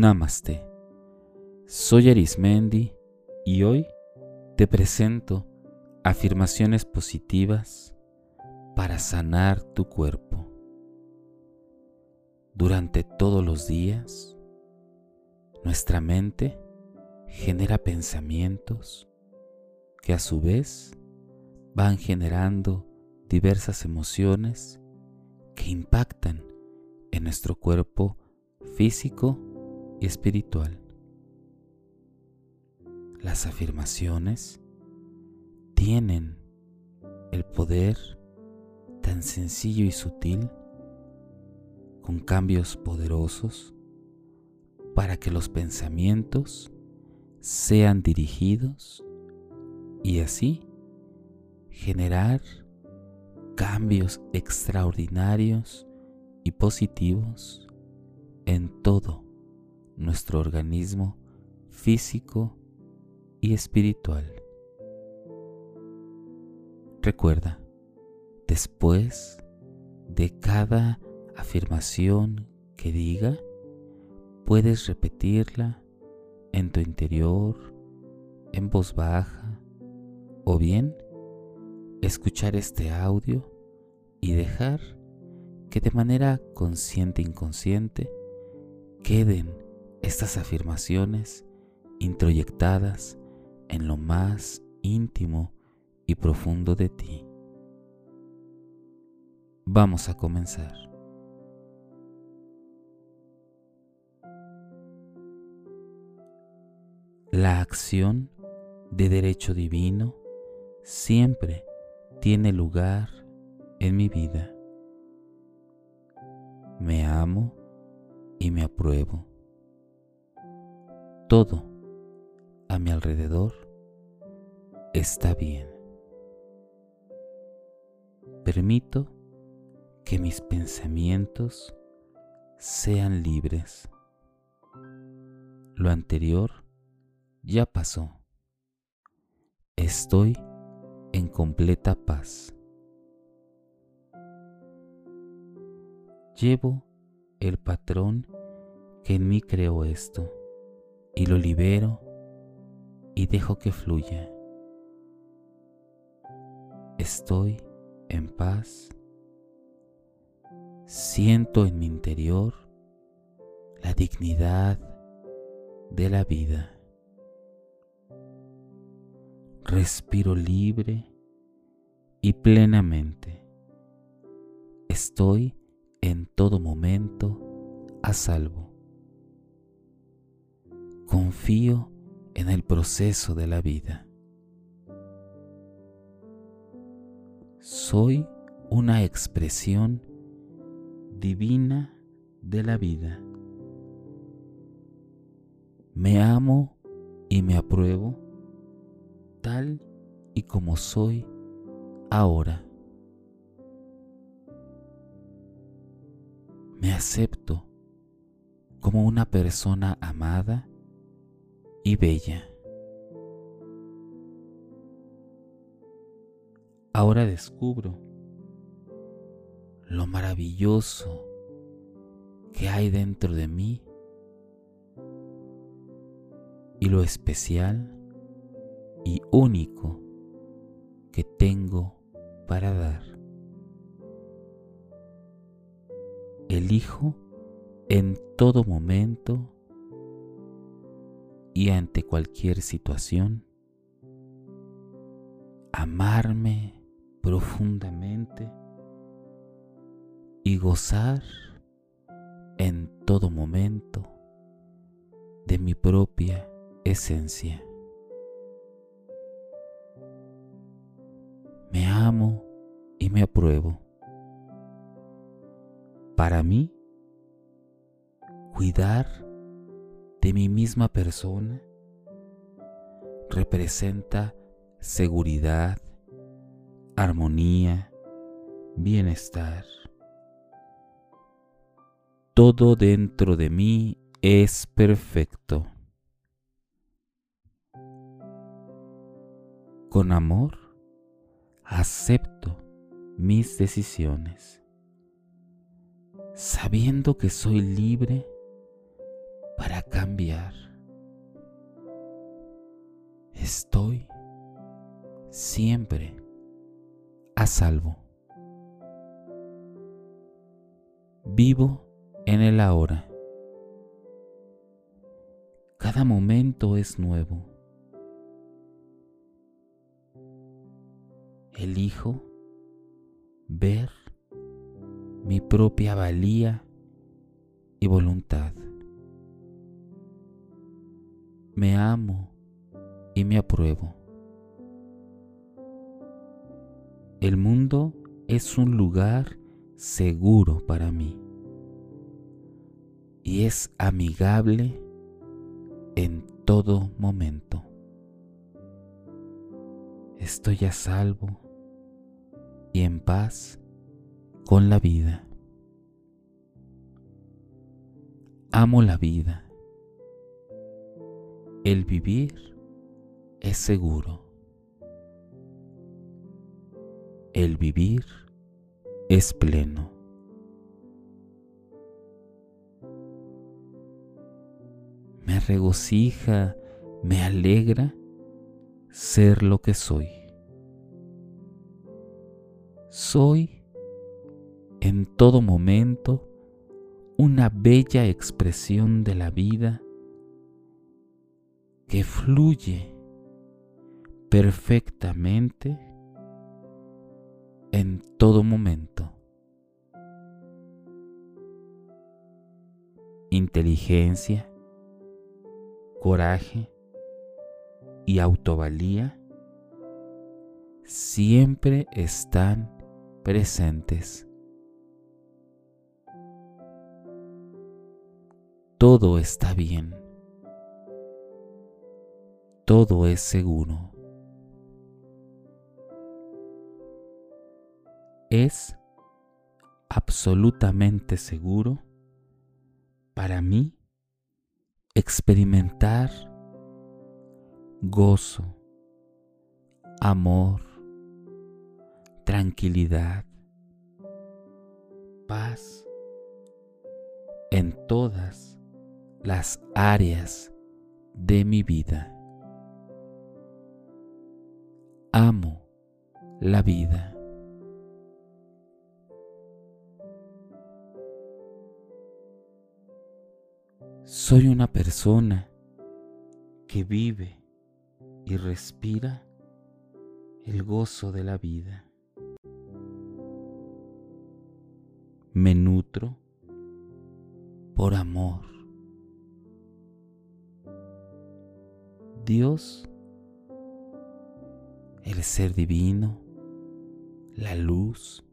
Namaste. Soy Arismendi y hoy te presento afirmaciones positivas para sanar tu cuerpo. Durante todos los días, nuestra mente genera pensamientos que a su vez van generando diversas emociones que impactan en nuestro cuerpo físico espiritual. Las afirmaciones tienen el poder tan sencillo y sutil con cambios poderosos para que los pensamientos sean dirigidos y así generar cambios extraordinarios y positivos en todo nuestro organismo físico y espiritual. Recuerda, después de cada afirmación que diga, puedes repetirla en tu interior, en voz baja, o bien escuchar este audio y dejar que de manera consciente e inconsciente queden estas afirmaciones introyectadas en lo más íntimo y profundo de ti. Vamos a comenzar. La acción de derecho divino siempre tiene lugar en mi vida. Me amo y me apruebo. Todo a mi alrededor está bien. Permito que mis pensamientos sean libres. Lo anterior ya pasó. Estoy en completa paz. Llevo el patrón que en mí creó esto y lo libero y dejo que fluya. Estoy en paz. Siento en mi interior la dignidad de la vida. Respiro libre y plenamente. Estoy en todo momento a salvo. Confío en el proceso de la vida. Soy una expresión divina de la vida. Me amo y me apruebo tal y como soy ahora. Me acepto como una persona amada y bella. Ahora descubro lo maravilloso que hay dentro de mí y lo especial y único que tengo para dar. Elijo en todo momento y ante cualquier situación amarme profundamente y gozar en todo momento de mi propia esencia. Me amo y me apruebo. Para mí, cuidar de mi misma persona representa seguridad, armonía, bienestar. Todo dentro de mí es perfecto. Con amor acepto mis decisiones, sabiendo que soy libre para cambiar. Estoy siempre a salvo. Vivo en el ahora. Cada momento es nuevo. Elijo ver mi propia valía y voluntad. Me amo y me apruebo. El mundo es un lugar seguro para mí y es amigable en todo momento. Estoy a salvo y en paz con la vida. Amo la vida. El vivir es seguro. El vivir es pleno. Me regocija, me alegra ser lo que soy. Soy en todo momento una bella expresión de la vida que fluye perfectamente en todo momento. Inteligencia, coraje y autovalía siempre están presentes. Todo está bien todo es seguro. Es absolutamente seguro para mí experimentar gozo, amor, tranquilidad, paz en todas las áreas de mi vida. Amo la vida. Soy una persona que vive y respira el gozo de la vida. Me nutro por amor. Dios el ser divino, la luz,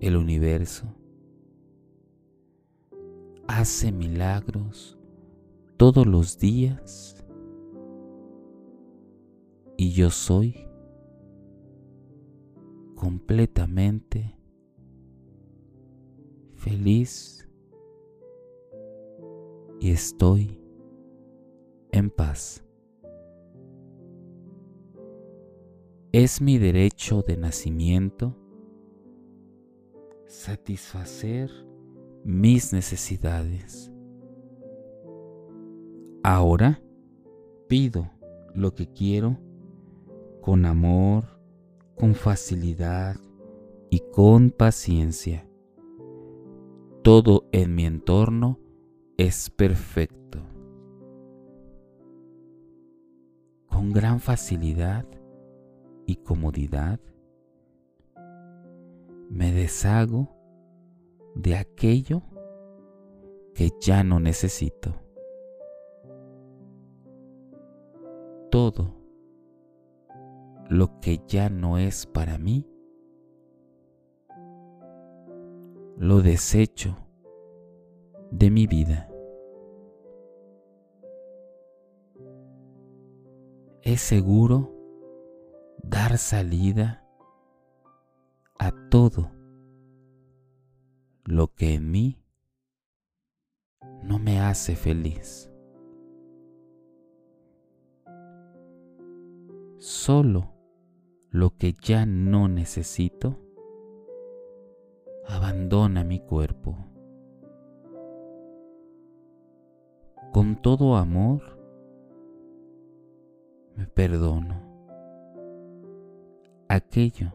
el universo. Hace milagros todos los días y yo soy completamente feliz y estoy en paz. Es mi derecho de nacimiento satisfacer mis necesidades. Ahora pido lo que quiero con amor, con facilidad y con paciencia. Todo en mi entorno es perfecto. Con gran facilidad y comodidad, me deshago de aquello que ya no necesito. Todo lo que ya no es para mí, lo desecho de mi vida. Es seguro dar salida a todo lo que en mí no me hace feliz. Solo lo que ya no necesito abandona mi cuerpo. con todo amor me perdono aquello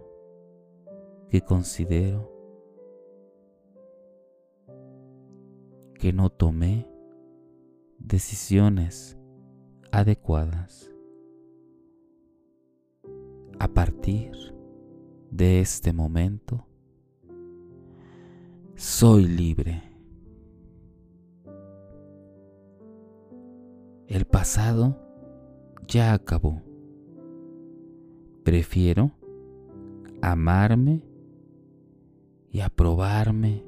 que considero que no tomé decisiones adecuadas. A partir de este momento, soy libre. El pasado ya acabó. Prefiero amarme y aprobarme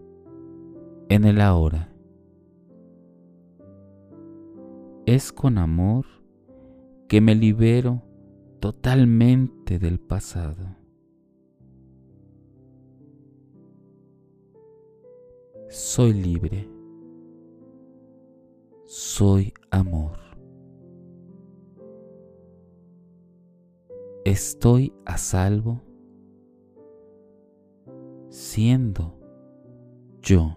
en el ahora. Es con amor que me libero totalmente del pasado. Soy libre. Soy amor. Estoy a salvo siendo yo.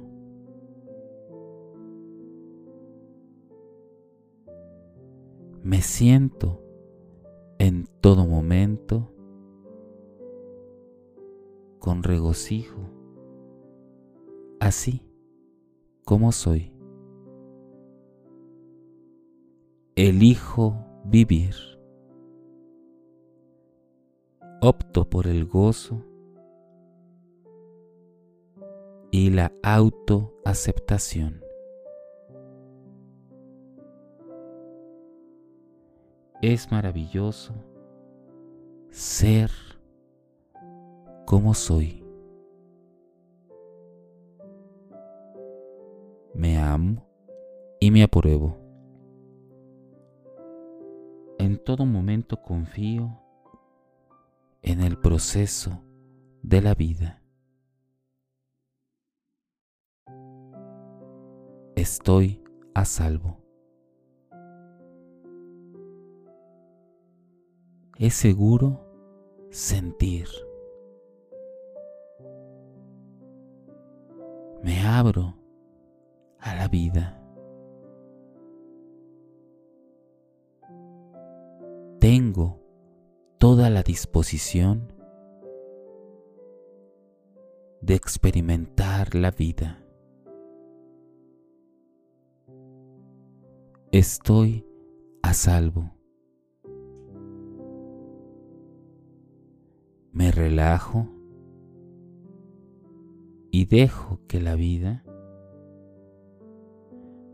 Me siento en todo momento con regocijo, así como soy. Elijo vivir. Opto por el gozo y la autoaceptación. Es maravilloso ser como soy. Me amo y me apruebo. En todo momento confío en el proceso de la vida. Estoy a salvo. Es seguro sentir. Me abro a la vida. Tengo toda la disposición de experimentar la vida. Estoy a salvo. Me relajo y dejo que la vida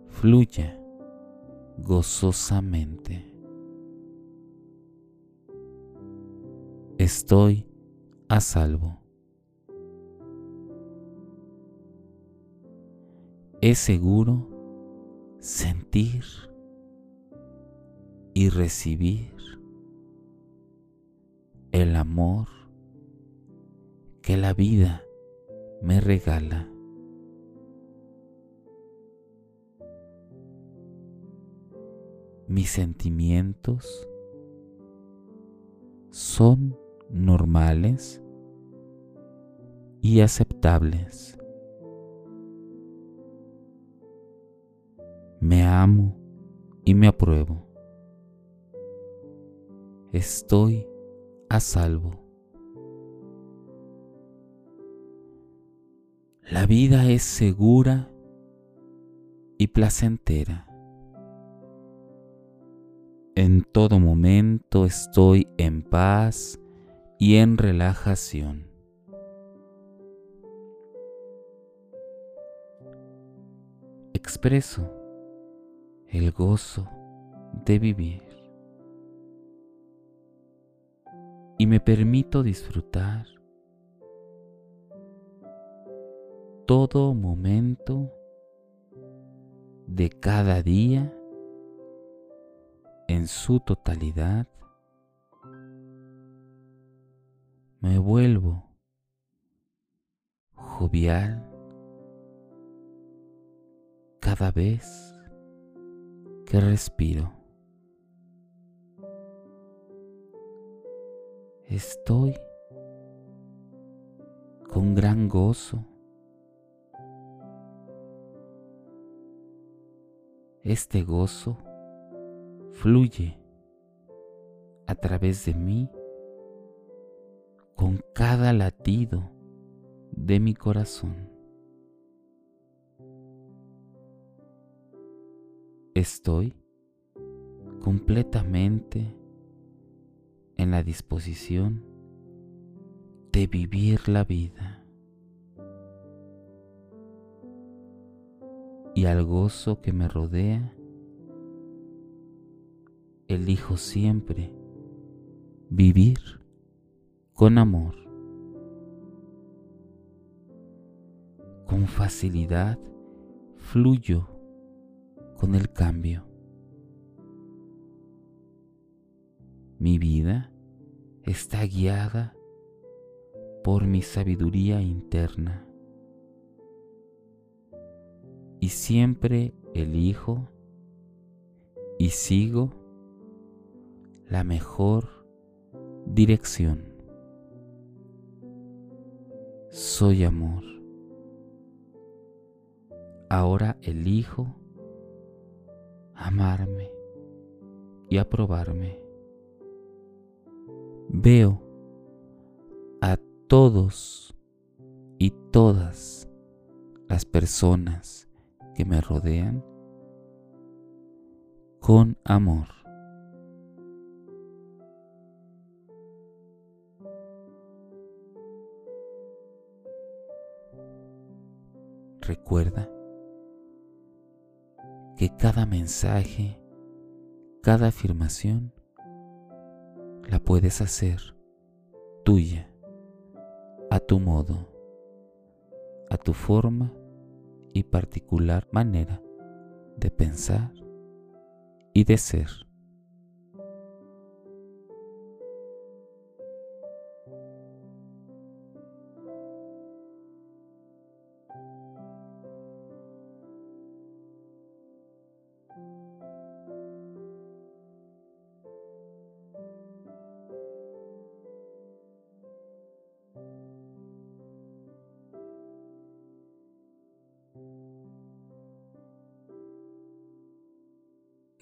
fluya gozosamente. Estoy a salvo. Es seguro sentir y recibir el amor que la vida me regala. Mis sentimientos son normales y aceptables. Me amo y me apruebo. Estoy a salvo. La vida es segura y placentera. En todo momento estoy en paz y en relajación. Expreso el gozo de vivir. Y me permito disfrutar todo momento de cada día en su totalidad. Me vuelvo jovial cada vez que respiro. Estoy con gran gozo este gozo fluye a través de mí con cada latido de mi corazón. Estoy completamente en la disposición de vivir la vida. Y al gozo que me rodea, elijo siempre vivir con amor, con facilidad fluyo con el cambio. Mi vida está guiada por mi sabiduría interna y siempre elijo y sigo la mejor dirección. Soy amor. Ahora elijo amarme y aprobarme. Veo a todos y todas las personas que me rodean con amor. Recuerda que cada mensaje, cada afirmación, la puedes hacer tuya, a tu modo, a tu forma y particular manera de pensar y de ser.